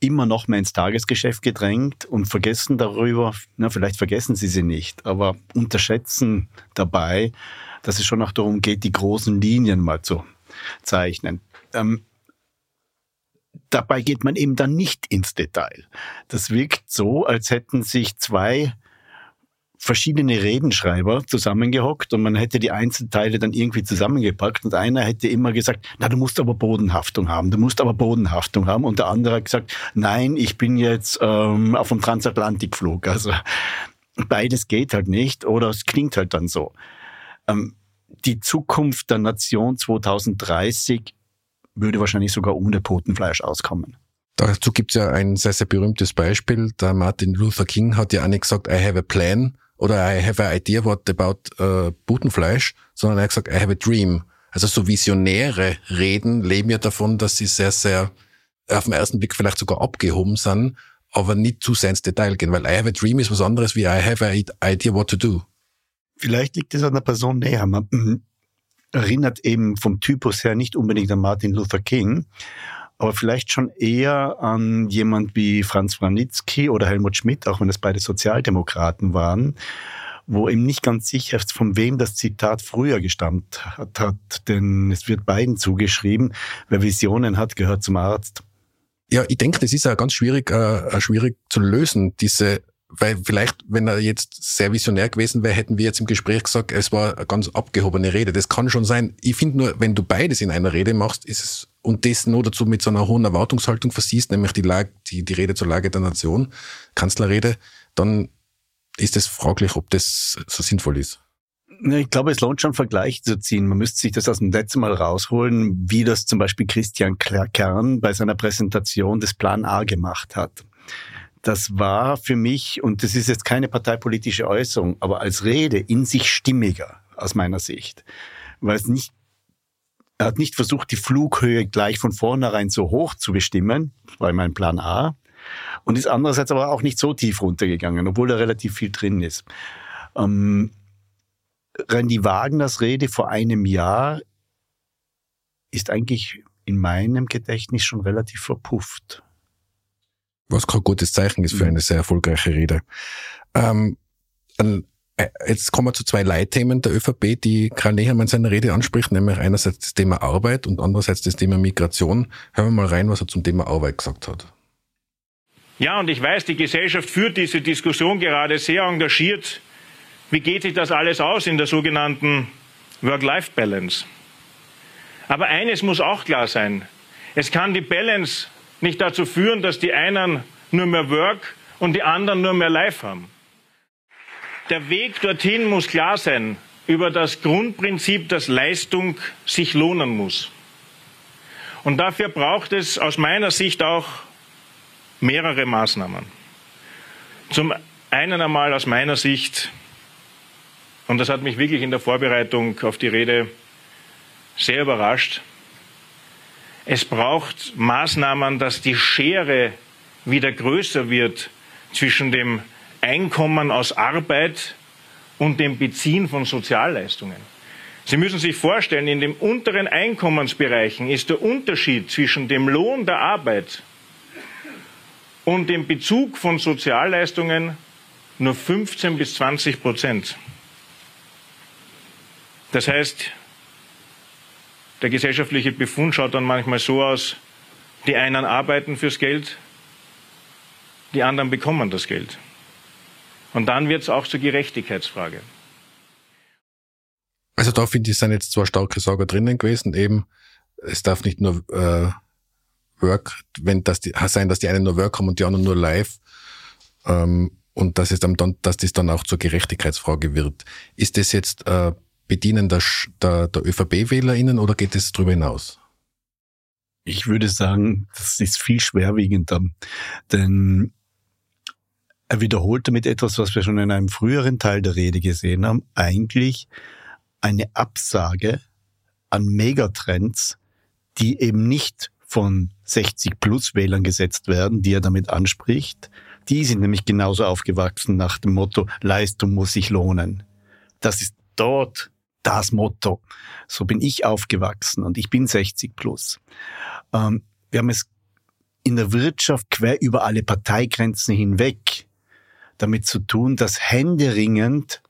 immer noch mehr ins Tagesgeschäft gedrängt und vergessen darüber, na, vielleicht vergessen sie sie nicht, aber unterschätzen dabei, dass es schon auch darum geht, die großen Linien mal zu zeichnen. Ähm, dabei geht man eben dann nicht ins Detail. Das wirkt so, als hätten sich zwei verschiedene Redenschreiber zusammengehockt und man hätte die Einzelteile dann irgendwie zusammengepackt und einer hätte immer gesagt, na, du musst aber Bodenhaftung haben, du musst aber Bodenhaftung haben und der andere hat gesagt, nein, ich bin jetzt ähm, auf dem Transatlantikflug. Also beides geht halt nicht oder es klingt halt dann so. Ähm, die Zukunft der Nation 2030 würde wahrscheinlich sogar ohne Putenfleisch auskommen. Dazu gibt es ja ein sehr, sehr berühmtes Beispiel. Der Martin Luther King hat ja auch nicht gesagt, I have a plan oder I have an idea what about uh, Putenfleisch, sondern er hat gesagt, I have a dream. Also so visionäre Reden leben ja davon, dass sie sehr, sehr auf den ersten Blick vielleicht sogar abgehoben sind, aber nicht zu sehr ins Detail gehen, weil I have a dream ist was anderes wie I have an idea what to do. Vielleicht liegt es an der Person näher. Man mhm, erinnert eben vom Typus her nicht unbedingt an Martin Luther King, aber vielleicht schon eher an jemand wie Franz Wranitzky oder Helmut Schmidt, auch wenn es beide Sozialdemokraten waren, wo eben nicht ganz sicher ist, von wem das Zitat früher gestammt hat, denn es wird beiden zugeschrieben, wer Visionen hat, gehört zum Arzt. Ja, ich denke, das ist ja ganz schwierig, äh, schwierig zu lösen, diese weil vielleicht, wenn er jetzt sehr visionär gewesen wäre, hätten wir jetzt im Gespräch gesagt, es war eine ganz abgehobene Rede. Das kann schon sein. Ich finde nur, wenn du beides in einer Rede machst, ist es, und das nur dazu mit so einer hohen Erwartungshaltung versiehst, nämlich die, Lage, die, die Rede zur Lage der Nation, Kanzlerrede, dann ist es fraglich, ob das so sinnvoll ist. Ich glaube, es lohnt schon Vergleiche zu ziehen. Man müsste sich das aus dem letzten Mal rausholen, wie das zum Beispiel Christian Kern bei seiner Präsentation des Plan A gemacht hat das war für mich, und das ist jetzt keine parteipolitische Äußerung, aber als Rede in sich stimmiger aus meiner Sicht. Weil es nicht, er hat nicht versucht, die Flughöhe gleich von vornherein so hoch zu bestimmen, das war mein Plan A, und ist andererseits aber auch nicht so tief runtergegangen, obwohl da relativ viel drin ist. Ähm, Randy Wagners Rede vor einem Jahr ist eigentlich in meinem Gedächtnis schon relativ verpufft was kein gutes Zeichen ist für mhm. eine sehr erfolgreiche Rede. Ähm, äh, jetzt kommen wir zu zwei Leitthemen der ÖVP, die Karl Nehammer in seiner Rede anspricht, nämlich einerseits das Thema Arbeit und andererseits das Thema Migration. Hören wir mal rein, was er zum Thema Arbeit gesagt hat. Ja, und ich weiß, die Gesellschaft führt diese Diskussion gerade sehr engagiert. Wie geht sich das alles aus in der sogenannten Work-Life-Balance? Aber eines muss auch klar sein. Es kann die Balance nicht dazu führen, dass die einen nur mehr Work und die anderen nur mehr Life haben. Der Weg dorthin muss klar sein. über das Grundprinzip, dass Leistung sich lohnen muss. Und dafür braucht es aus meiner Sicht auch mehrere Maßnahmen. Zum einen einmal aus meiner Sicht, und das hat mich wirklich in der Vorbereitung auf die Rede sehr überrascht, es braucht Maßnahmen, dass die Schere wieder größer wird zwischen dem Einkommen aus Arbeit und dem Beziehen von Sozialleistungen. Sie müssen sich vorstellen, in den unteren Einkommensbereichen ist der Unterschied zwischen dem Lohn der Arbeit und dem Bezug von Sozialleistungen nur 15 bis 20 Prozent. Das heißt, der gesellschaftliche Befund schaut dann manchmal so aus, die einen arbeiten fürs Geld, die anderen bekommen das Geld. Und dann wird es auch zur Gerechtigkeitsfrage. Also da finde ich, sind jetzt zwei starke Sagen drinnen gewesen. Eben, es darf nicht nur äh, Work, wenn das die, sein, dass die einen nur Work haben und die anderen nur Live. Ähm, und dass es dann, dass das dann auch zur Gerechtigkeitsfrage wird. Ist das jetzt äh, Bedienen der, der, der ÖVP-WählerInnen oder geht es darüber hinaus? Ich würde sagen, das ist viel schwerwiegender, denn er wiederholt damit etwas, was wir schon in einem früheren Teil der Rede gesehen haben, eigentlich eine Absage an Megatrends, die eben nicht von 60 plus Wählern gesetzt werden, die er damit anspricht. Die sind nämlich genauso aufgewachsen nach dem Motto, Leistung muss sich lohnen. Das ist dort das Motto. So bin ich aufgewachsen und ich bin 60 plus. Ähm, wir haben es in der Wirtschaft quer über alle Parteigrenzen hinweg damit zu tun, dass händeringend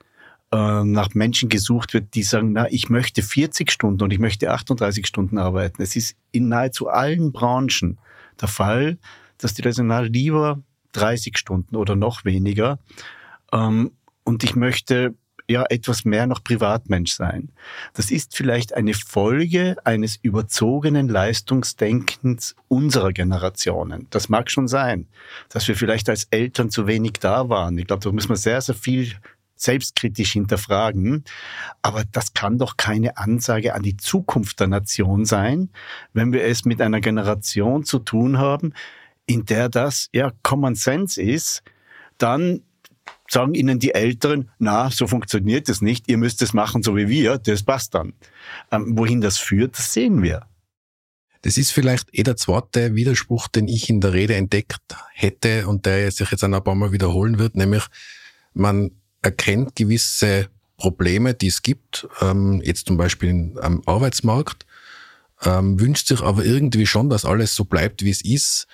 äh, nach Menschen gesucht wird, die sagen, na, ich möchte 40 Stunden und ich möchte 38 Stunden arbeiten. Es ist in nahezu allen Branchen der Fall, dass die Leute sagen, lieber 30 Stunden oder noch weniger. Ähm, und ich möchte ja etwas mehr noch Privatmensch sein. Das ist vielleicht eine Folge eines überzogenen Leistungsdenkens unserer Generationen. Das mag schon sein, dass wir vielleicht als Eltern zu wenig da waren. Ich glaube, da muss man sehr, sehr viel selbstkritisch hinterfragen. Aber das kann doch keine Ansage an die Zukunft der Nation sein, wenn wir es mit einer Generation zu tun haben, in der das ja Common Sense ist, dann sagen ihnen die Älteren, na, so funktioniert es nicht, ihr müsst es machen so wie wir, das passt dann. Ähm, wohin das führt, das sehen wir. Das ist vielleicht eh der zweite Widerspruch, den ich in der Rede entdeckt hätte und der sich jetzt ein paar Mal wiederholen wird, nämlich man erkennt gewisse Probleme, die es gibt, ähm, jetzt zum Beispiel am Arbeitsmarkt, ähm, wünscht sich aber irgendwie schon, dass alles so bleibt, wie es ist,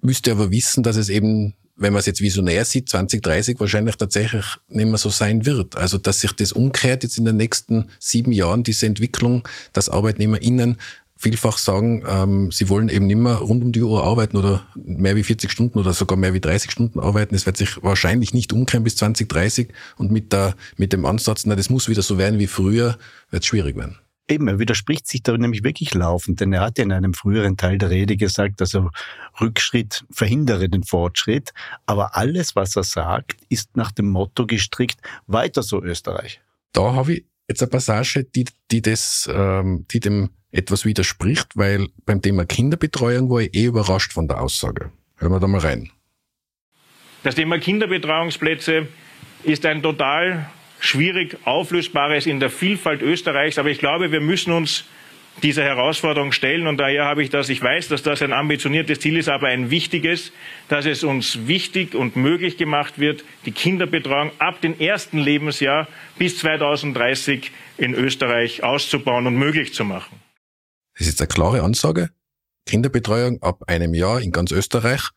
müsste aber wissen, dass es eben wenn man es jetzt visionär sieht, 2030 wahrscheinlich tatsächlich nicht mehr so sein wird. Also, dass sich das umkehrt jetzt in den nächsten sieben Jahren, diese Entwicklung, dass ArbeitnehmerInnen vielfach sagen, ähm, sie wollen eben nicht mehr rund um die Uhr arbeiten oder mehr wie 40 Stunden oder sogar mehr wie 30 Stunden arbeiten. Es wird sich wahrscheinlich nicht umkehren bis 2030 und mit, der, mit dem Ansatz, na, das muss wieder so werden wie früher, wird es schwierig werden. Eben, er widerspricht sich da nämlich wirklich laufend, denn er hat ja in einem früheren Teil der Rede gesagt, also Rückschritt verhindere den Fortschritt, aber alles, was er sagt, ist nach dem Motto gestrickt, weiter so Österreich. Da habe ich jetzt eine Passage, die, die, das, ähm, die dem etwas widerspricht, weil beim Thema Kinderbetreuung war ich eh überrascht von der Aussage. Hören wir da mal rein. Das Thema Kinderbetreuungsplätze ist ein total schwierig Auflösbares in der Vielfalt Österreichs. Aber ich glaube, wir müssen uns dieser Herausforderung stellen. Und daher habe ich das, ich weiß, dass das ein ambitioniertes Ziel ist, aber ein wichtiges, dass es uns wichtig und möglich gemacht wird, die Kinderbetreuung ab dem ersten Lebensjahr bis 2030 in Österreich auszubauen und möglich zu machen. Das ist eine klare Ansage. Kinderbetreuung ab einem Jahr in ganz Österreich.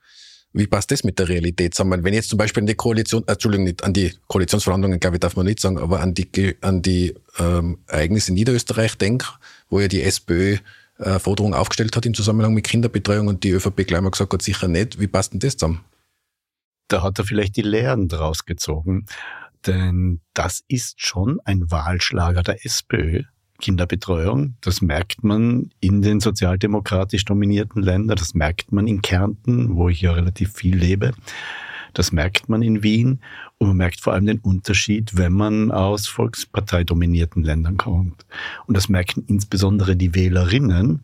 Wie passt das mit der Realität zusammen? Wenn jetzt zum Beispiel an die Koalition, äh, Entschuldigung, nicht an die Koalitionsverhandlungen, glaube ich, darf man nicht sagen, aber an die, an die ähm, Ereignisse in Niederösterreich denke, wo ja die SPÖ äh, Forderungen aufgestellt hat im Zusammenhang mit Kinderbetreuung und die ÖVP gleich mal gesagt hat, sicher nicht. Wie passt denn das zusammen? Da hat er vielleicht die Lehren draus gezogen. Denn das ist schon ein Wahlschlager der SPÖ, Kinderbetreuung. Das merkt man in den sozialdemokratisch dominierten Ländern, das merkt man in Kärnten, wo ich ja relativ viel lebe. Das merkt man in Wien und man merkt vor allem den Unterschied, wenn man aus volksparteidominierten Ländern kommt. Und das merken insbesondere die Wählerinnen.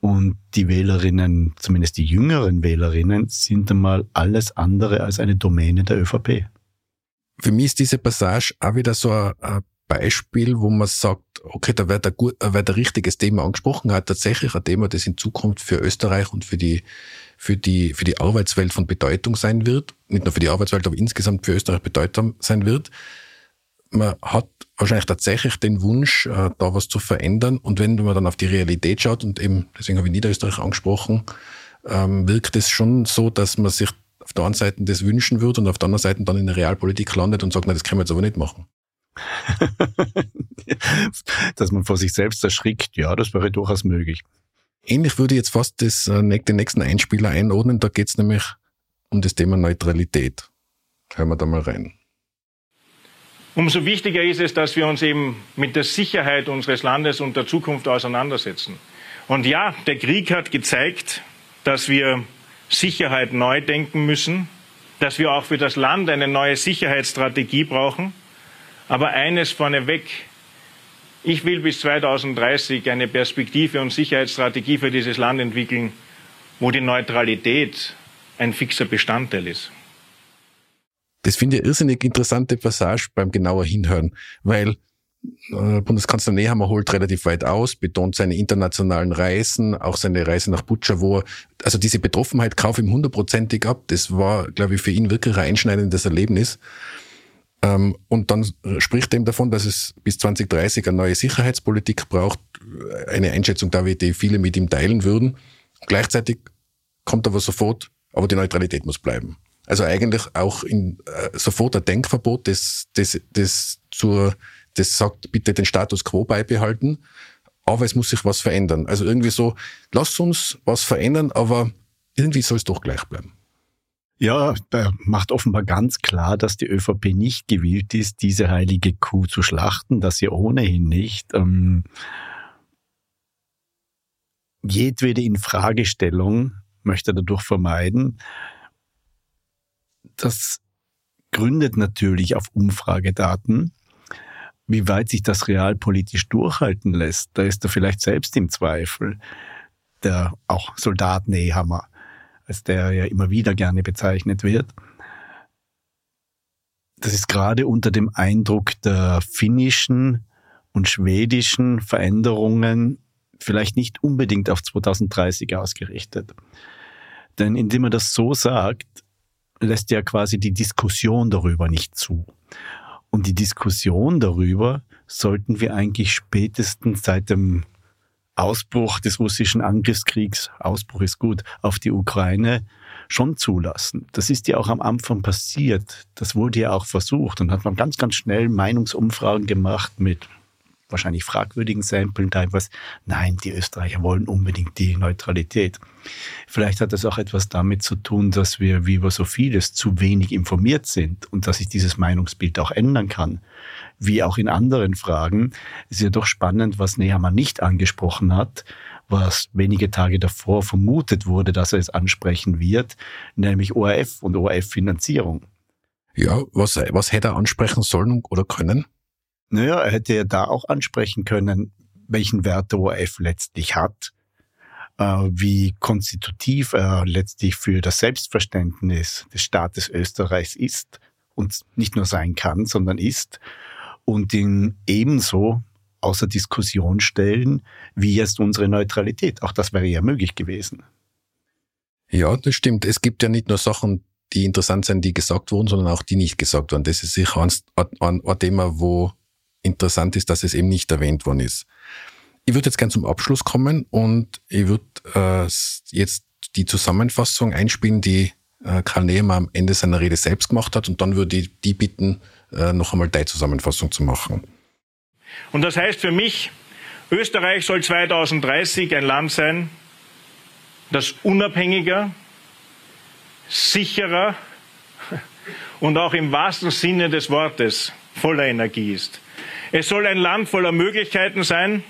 Und die Wählerinnen, zumindest die jüngeren Wählerinnen, sind einmal alles andere als eine Domäne der ÖVP. Für mich ist diese Passage auch wieder so ein Beispiel, wo man sagt, okay, da wird ein, wird ein richtiges Thema angesprochen, hat tatsächlich ein Thema, das in Zukunft für Österreich und für die, für die, für die Arbeitswelt von Bedeutung sein wird. Nicht nur für die Arbeitswelt, aber insgesamt für Österreich bedeutsam sein wird. Man hat wahrscheinlich tatsächlich den Wunsch, äh, da was zu verändern. Und wenn man dann auf die Realität schaut, und eben, deswegen habe ich Niederösterreich angesprochen, ähm, wirkt es schon so, dass man sich auf der einen Seite das wünschen würde und auf der anderen Seite dann in der Realpolitik landet und sagt, na, das können wir jetzt aber nicht machen. Dass man vor sich selbst erschrickt, ja, das wäre durchaus möglich. Ähnlich würde ich jetzt fast das, äh, den nächsten Einspieler einordnen. Da geht es nämlich um das Thema Neutralität. Hören wir da mal rein. Umso wichtiger ist es, dass wir uns eben mit der Sicherheit unseres Landes und der Zukunft auseinandersetzen. Und ja, der Krieg hat gezeigt, dass wir Sicherheit neu denken müssen, dass wir auch für das Land eine neue Sicherheitsstrategie brauchen. Aber eines vorneweg, ich will bis 2030 eine Perspektive und Sicherheitsstrategie für dieses Land entwickeln, wo die Neutralität ein fixer Bestandteil ist. Das finde ich eine irrsinnig interessante Passage beim genauer Hinhören, weil äh, Bundeskanzler Nehammer holt relativ weit aus, betont seine internationalen Reisen, auch seine Reise nach Butscha, wo er, also diese Betroffenheit kaufe ihm hundertprozentig ab. Das war, glaube ich, für ihn wirklich ein einschneidendes Erlebnis. Ähm, und dann spricht eben davon, dass es bis 2030 eine neue Sicherheitspolitik braucht, eine Einschätzung da, die viele mit ihm teilen würden. Gleichzeitig kommt aber sofort, aber die Neutralität muss bleiben. Also eigentlich auch in, äh, sofort ein Denkverbot, das, das, das, zur, das sagt, bitte den Status quo beibehalten, aber es muss sich was verändern. Also irgendwie so, lasst uns was verändern, aber irgendwie soll es doch gleich bleiben. Ja, macht offenbar ganz klar, dass die ÖVP nicht gewillt ist, diese heilige Kuh zu schlachten, dass sie ohnehin nicht. Ähm, jedwede Infragestellung möchte dadurch vermeiden. Das gründet natürlich auf Umfragedaten. Wie weit sich das realpolitisch durchhalten lässt, da ist er vielleicht selbst im Zweifel. Der auch Soldat Nehammer als der ja immer wieder gerne bezeichnet wird. Das ist gerade unter dem Eindruck der finnischen und schwedischen Veränderungen vielleicht nicht unbedingt auf 2030 ausgerichtet. Denn indem er das so sagt, lässt er quasi die Diskussion darüber nicht zu. Und die Diskussion darüber sollten wir eigentlich spätestens seit dem Ausbruch des russischen Angriffskriegs, Ausbruch ist gut, auf die Ukraine schon zulassen. Das ist ja auch am Anfang passiert. Das wurde ja auch versucht und hat man ganz, ganz schnell Meinungsumfragen gemacht mit wahrscheinlich fragwürdigen Samplen teilweise. Nein, die Österreicher wollen unbedingt die Neutralität. Vielleicht hat das auch etwas damit zu tun, dass wir wie über so vieles zu wenig informiert sind und dass sich dieses Meinungsbild auch ändern kann wie auch in anderen Fragen. Ist ja doch spannend, was Nehammer nicht angesprochen hat, was wenige Tage davor vermutet wurde, dass er es ansprechen wird, nämlich ORF und ORF-Finanzierung. Ja, was, was hätte er ansprechen sollen oder können? Naja, er hätte ja da auch ansprechen können, welchen Wert der ORF letztlich hat, äh, wie konstitutiv er letztlich für das Selbstverständnis des Staates Österreichs ist und nicht nur sein kann, sondern ist und ihn ebenso außer Diskussion stellen, wie jetzt unsere Neutralität. Auch das wäre ja möglich gewesen. Ja, das stimmt. Es gibt ja nicht nur Sachen, die interessant sind, die gesagt wurden, sondern auch die nicht gesagt wurden. Das ist sicher ein, ein, ein Thema, wo interessant ist, dass es eben nicht erwähnt worden ist. Ich würde jetzt gern zum Abschluss kommen und ich würde äh, jetzt die Zusammenfassung einspielen, die äh, Karl Nehmer am Ende seiner Rede selbst gemacht hat und dann würde ich die bitten, äh, noch einmal die Zusammenfassung zu machen. Und das heißt für mich, Österreich soll 2030 ein Land sein, das unabhängiger, sicherer und auch im wahrsten Sinne des Wortes voller Energie ist. Es soll ein Land voller Möglichkeiten sein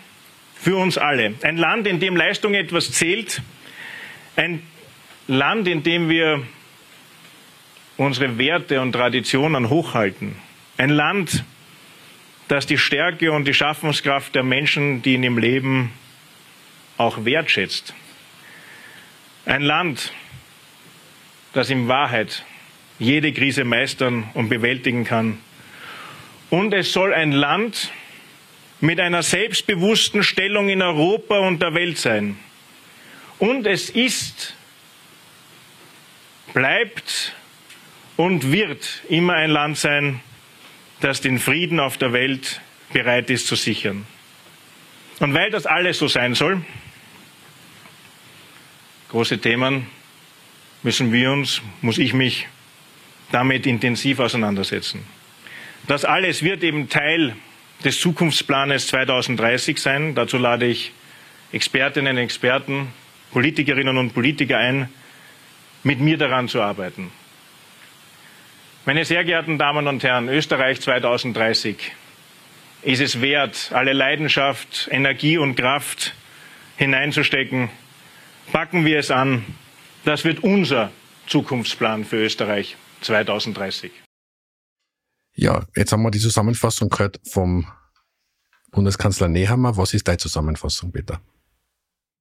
für uns alle. Ein Land, in dem Leistung etwas zählt. Ein Land, in dem wir unsere Werte und Traditionen hochhalten. Ein Land, das die Stärke und die Schaffungskraft der Menschen, die in ihm leben, auch wertschätzt. Ein Land, das in Wahrheit jede Krise meistern und bewältigen kann. Und es soll ein Land mit einer selbstbewussten Stellung in Europa und der Welt sein. Und es ist, bleibt und wird immer ein Land sein, das den Frieden auf der Welt bereit ist zu sichern. Und weil das alles so sein soll, große Themen, müssen wir uns, muss ich mich damit intensiv auseinandersetzen. Das alles wird eben Teil des Zukunftsplanes 2030 sein. Dazu lade ich Expertinnen und Experten, Politikerinnen und Politiker ein, mit mir daran zu arbeiten. Meine sehr geehrten Damen und Herren, Österreich 2030 ist es wert, alle Leidenschaft, Energie und Kraft hineinzustecken. Packen wir es an. Das wird unser Zukunftsplan für Österreich 2030. Ja, jetzt haben wir die Zusammenfassung gehört vom Bundeskanzler Nehammer. Was ist deine Zusammenfassung, Peter?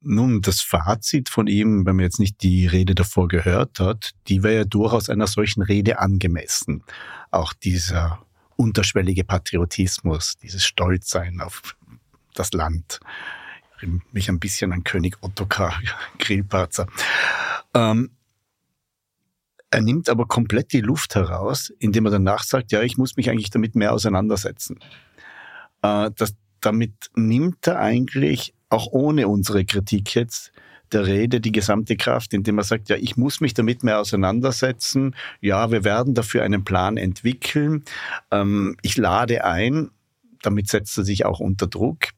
Nun, das Fazit von ihm, wenn man jetzt nicht die Rede davor gehört hat, die wäre ja durchaus einer solchen Rede angemessen. Auch dieser unterschwellige Patriotismus, dieses Stolzsein auf das Land. Mich ein bisschen an König Ottokar Grillparzer. Ähm, er nimmt aber komplett die Luft heraus, indem er danach sagt, ja, ich muss mich eigentlich damit mehr auseinandersetzen. Äh, das, damit nimmt er eigentlich, auch ohne unsere Kritik jetzt, der Rede die gesamte Kraft, indem er sagt, ja, ich muss mich damit mehr auseinandersetzen. Ja, wir werden dafür einen Plan entwickeln. Ähm, ich lade ein. Damit setzt er sich auch unter Druck.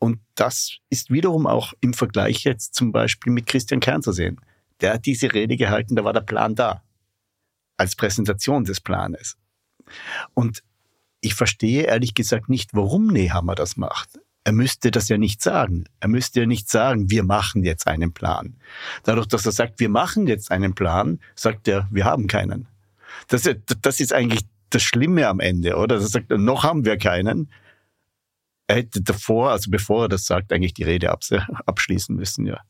Und das ist wiederum auch im Vergleich jetzt zum Beispiel mit Christian Kern zu sehen. Der hat diese Rede gehalten, da war der Plan da als Präsentation des Planes. Und ich verstehe ehrlich gesagt nicht, warum Nehammer das macht. Er müsste das ja nicht sagen. Er müsste ja nicht sagen, wir machen jetzt einen Plan. Dadurch, dass er sagt, wir machen jetzt einen Plan, sagt er, wir haben keinen. Das, das ist eigentlich das Schlimme am Ende, oder? Er sagt, noch haben wir keinen. Er hätte davor, also bevor er das sagt, eigentlich die Rede abschließen müssen, ja.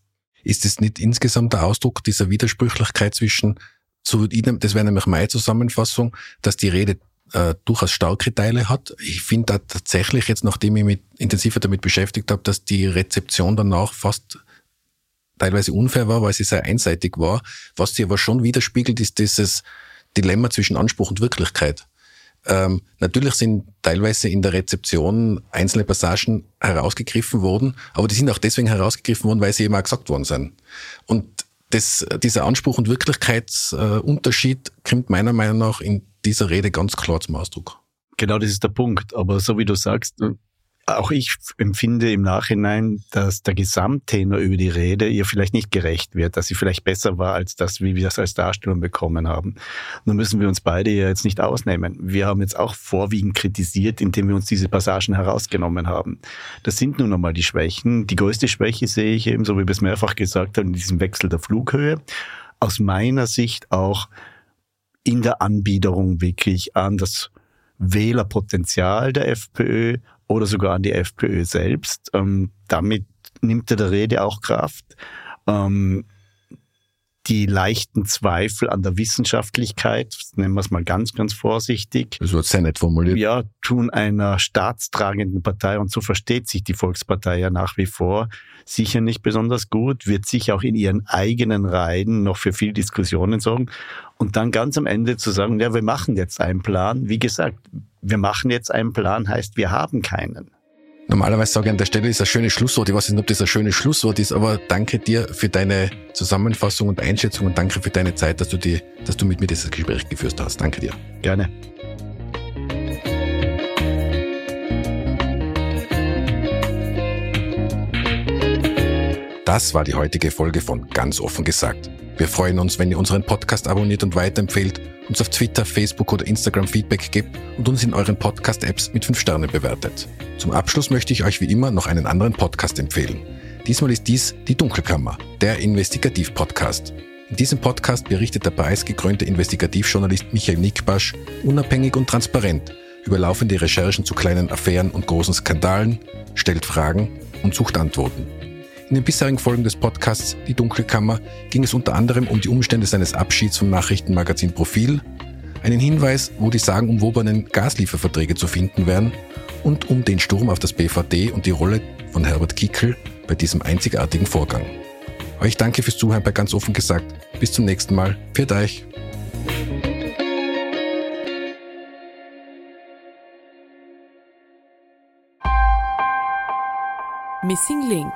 Ist es nicht insgesamt der Ausdruck dieser Widersprüchlichkeit zwischen so das wäre nämlich meine Zusammenfassung, dass die Rede äh, durchaus starke Teile hat. Ich finde da tatsächlich jetzt, nachdem ich mich intensiver damit beschäftigt habe, dass die Rezeption danach fast teilweise unfair war, weil sie sehr einseitig war. Was sie aber schon widerspiegelt, ist dieses Dilemma zwischen Anspruch und Wirklichkeit. Ähm, natürlich sind teilweise in der Rezeption einzelne Passagen herausgegriffen worden, aber die sind auch deswegen herausgegriffen worden, weil sie eben auch gesagt worden sind. Und das, dieser Anspruch und Wirklichkeitsunterschied kommt meiner Meinung nach in dieser Rede ganz klar zum Ausdruck. Genau, das ist der Punkt. Aber so wie du sagst, auch ich empfinde im Nachhinein, dass der Gesamttenor über die Rede ihr vielleicht nicht gerecht wird, dass sie vielleicht besser war als das, wie wir es als Darstellung bekommen haben. Nun müssen wir uns beide ja jetzt nicht ausnehmen. Wir haben jetzt auch vorwiegend kritisiert, indem wir uns diese Passagen herausgenommen haben. Das sind nun einmal die Schwächen. Die größte Schwäche sehe ich eben, so wie wir es mehrfach gesagt haben, in diesem Wechsel der Flughöhe. Aus meiner Sicht auch in der Anbiederung wirklich an das Wählerpotenzial der FPÖ oder sogar an die FPÖ selbst. Ähm, damit nimmt er der Rede auch Kraft. Ähm, die leichten Zweifel an der Wissenschaftlichkeit, nennen wir es mal ganz, ganz vorsichtig. Das wird sehr nett formuliert. Ja, tun einer staatstragenden Partei, und so versteht sich die Volkspartei ja nach wie vor, sicher nicht besonders gut, wird sich auch in ihren eigenen Reihen noch für viel Diskussionen sorgen. Und dann ganz am Ende zu sagen, ja, wir machen jetzt einen Plan. Wie gesagt, wir machen jetzt einen Plan heißt, wir haben keinen. Normalerweise sage ich an der Stelle, ist ein schönes Schlusswort. Ich weiß nicht, ob das ein schönes Schlusswort ist, aber danke dir für deine Zusammenfassung und Einschätzung und danke für deine Zeit, dass du, die, dass du mit mir dieses Gespräch geführt hast. Danke dir. Gerne. Das war die heutige Folge von Ganz offen gesagt. Wir freuen uns, wenn ihr unseren Podcast abonniert und weiterempfehlt uns auf Twitter, Facebook oder Instagram Feedback gebt und uns in euren Podcast-Apps mit 5 Sternen bewertet. Zum Abschluss möchte ich euch wie immer noch einen anderen Podcast empfehlen. Diesmal ist dies Die Dunkelkammer, der Investigativ-Podcast. In diesem Podcast berichtet der preisgekrönte Investigativjournalist Michael Nickbasch unabhängig und transparent über laufende Recherchen zu kleinen Affären und großen Skandalen, stellt Fragen und sucht Antworten. In den bisherigen Folgen des Podcasts Die Dunkelkammer ging es unter anderem um die Umstände seines Abschieds vom Nachrichtenmagazin Profil, einen Hinweis, wo die sagenumwobenen Gaslieferverträge zu finden wären und um den Sturm auf das BVD und die Rolle von Herbert Kickel bei diesem einzigartigen Vorgang. Euch danke fürs Zuhören bei ganz offen gesagt. Bis zum nächsten Mal. Pfiat euch. Missing Link